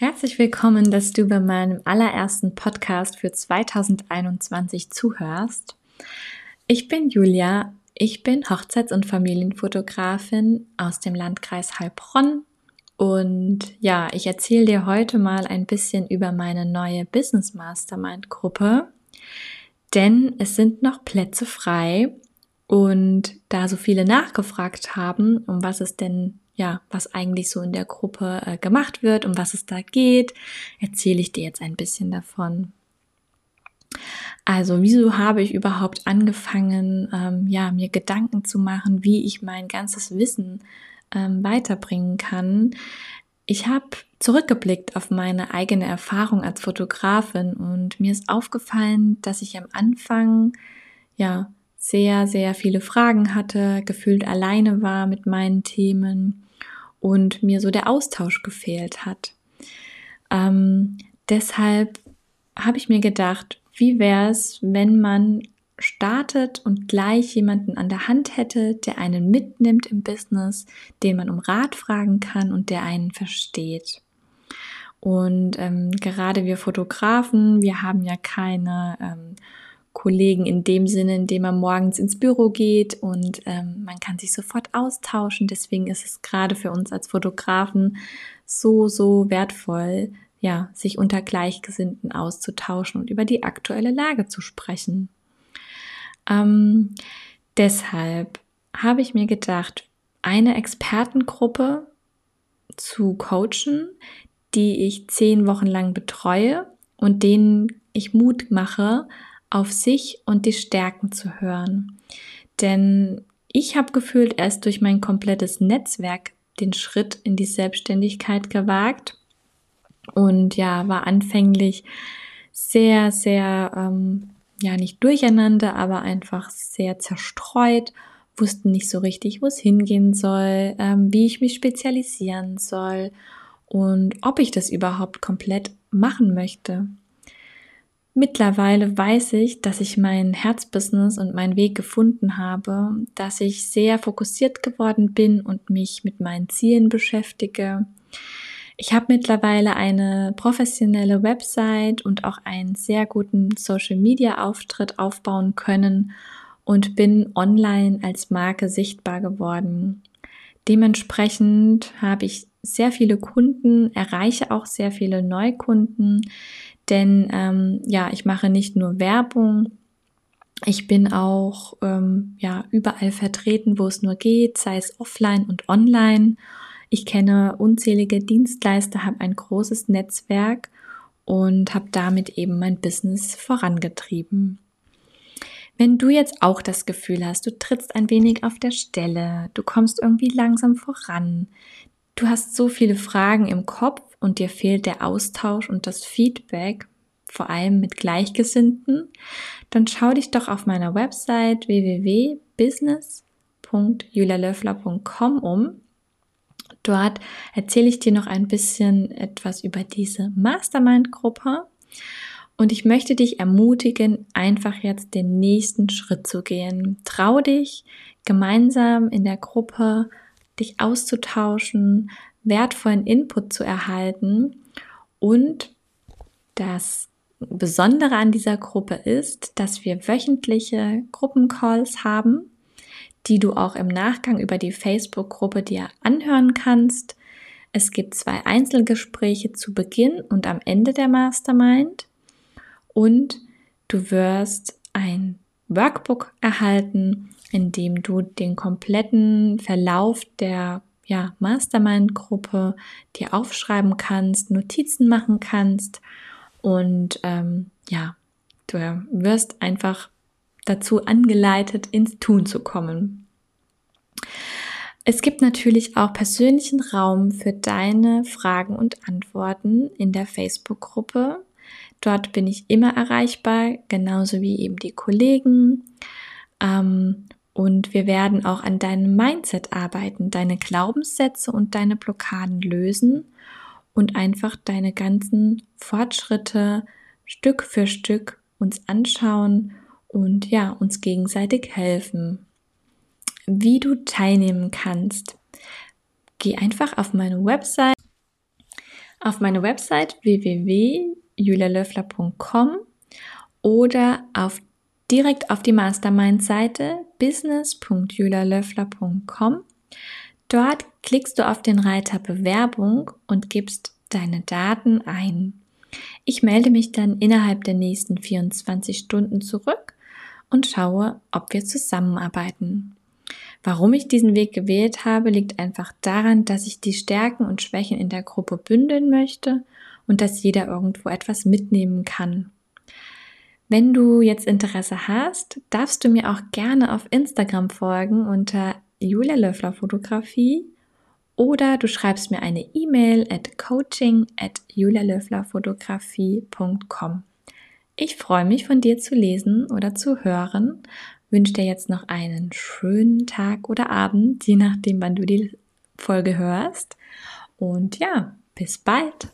Herzlich willkommen, dass du bei meinem allerersten Podcast für 2021 zuhörst. Ich bin Julia, ich bin Hochzeits- und Familienfotografin aus dem Landkreis Heilbronn. Und ja, ich erzähle dir heute mal ein bisschen über meine neue Business Mastermind Gruppe, denn es sind noch Plätze frei. Und da so viele nachgefragt haben, um was es denn ja, was eigentlich so in der Gruppe äh, gemacht wird, um was es da geht, erzähle ich dir jetzt ein bisschen davon. Also, wieso habe ich überhaupt angefangen, ähm, ja, mir Gedanken zu machen, wie ich mein ganzes Wissen ähm, weiterbringen kann? Ich habe zurückgeblickt auf meine eigene Erfahrung als Fotografin und mir ist aufgefallen, dass ich am Anfang ja sehr, sehr viele Fragen hatte, gefühlt alleine war mit meinen Themen und mir so der Austausch gefehlt hat. Ähm, deshalb habe ich mir gedacht, wie wäre es, wenn man startet und gleich jemanden an der Hand hätte, der einen mitnimmt im Business, den man um Rat fragen kann und der einen versteht. Und ähm, gerade wir Fotografen, wir haben ja keine ähm, Kollegen in dem Sinne, in dem man morgens ins Büro geht und ähm, man kann sich sofort austauschen. Deswegen ist es gerade für uns als Fotografen so, so wertvoll, ja, sich unter Gleichgesinnten auszutauschen und über die aktuelle Lage zu sprechen. Ähm, deshalb habe ich mir gedacht, eine Expertengruppe zu coachen, die ich zehn Wochen lang betreue und denen ich Mut mache, auf sich und die Stärken zu hören. Denn ich habe gefühlt erst durch mein komplettes Netzwerk den Schritt in die Selbstständigkeit gewagt und ja, war anfänglich sehr, sehr, ähm, ja, nicht durcheinander, aber einfach sehr zerstreut, wussten nicht so richtig, wo es hingehen soll, ähm, wie ich mich spezialisieren soll und ob ich das überhaupt komplett machen möchte. Mittlerweile weiß ich, dass ich mein Herzbusiness und meinen Weg gefunden habe, dass ich sehr fokussiert geworden bin und mich mit meinen Zielen beschäftige. Ich habe mittlerweile eine professionelle Website und auch einen sehr guten Social-Media-Auftritt aufbauen können und bin online als Marke sichtbar geworden. Dementsprechend habe ich sehr viele Kunden, erreiche auch sehr viele Neukunden, denn ähm, ja, ich mache nicht nur Werbung, ich bin auch ähm, ja überall vertreten, wo es nur geht, sei es offline und online. Ich kenne unzählige Dienstleister, habe ein großes Netzwerk und habe damit eben mein Business vorangetrieben. Wenn du jetzt auch das Gefühl hast, du trittst ein wenig auf der Stelle, du kommst irgendwie langsam voran, du hast so viele Fragen im Kopf und dir fehlt der Austausch und das Feedback, vor allem mit Gleichgesinnten, dann schau dich doch auf meiner Website www.business.julialöffler.com um. Dort erzähle ich dir noch ein bisschen etwas über diese Mastermind-Gruppe und ich möchte dich ermutigen, einfach jetzt den nächsten Schritt zu gehen. Trau dich, gemeinsam in der Gruppe dich auszutauschen, wertvollen Input zu erhalten. Und das Besondere an dieser Gruppe ist, dass wir wöchentliche Gruppencalls haben, die du auch im Nachgang über die Facebook-Gruppe dir anhören kannst. Es gibt zwei Einzelgespräche zu Beginn und am Ende der Mastermind und du wirst ein Workbook erhalten, in dem du den kompletten Verlauf der ja, Mastermind-Gruppe dir aufschreiben kannst, Notizen machen kannst und ähm, ja, du wirst einfach dazu angeleitet, ins Tun zu kommen. Es gibt natürlich auch persönlichen Raum für deine Fragen und Antworten in der Facebook-Gruppe. Dort bin ich immer erreichbar, genauso wie eben die Kollegen. Ähm, und wir werden auch an deinem Mindset arbeiten, deine Glaubenssätze und deine Blockaden lösen und einfach deine ganzen Fortschritte Stück für Stück uns anschauen und ja, uns gegenseitig helfen. Wie du teilnehmen kannst. Geh einfach auf meine Website auf meine Website www.julialöffler.com oder auf direkt auf die Mastermind-Seite business.julialöffler.com. Dort klickst du auf den Reiter Bewerbung und gibst deine Daten ein. Ich melde mich dann innerhalb der nächsten 24 Stunden zurück und schaue, ob wir zusammenarbeiten. Warum ich diesen Weg gewählt habe, liegt einfach daran, dass ich die Stärken und Schwächen in der Gruppe bündeln möchte und dass jeder irgendwo etwas mitnehmen kann. Wenn du jetzt Interesse hast, darfst du mir auch gerne auf Instagram folgen unter Julia Löffler Fotografie oder du schreibst mir eine E-Mail at coaching at julialöfflerfotografie.com. Ich freue mich von dir zu lesen oder zu hören wünsche dir jetzt noch einen schönen Tag oder Abend, je nachdem, wann du die Folge hörst. Und ja, bis bald.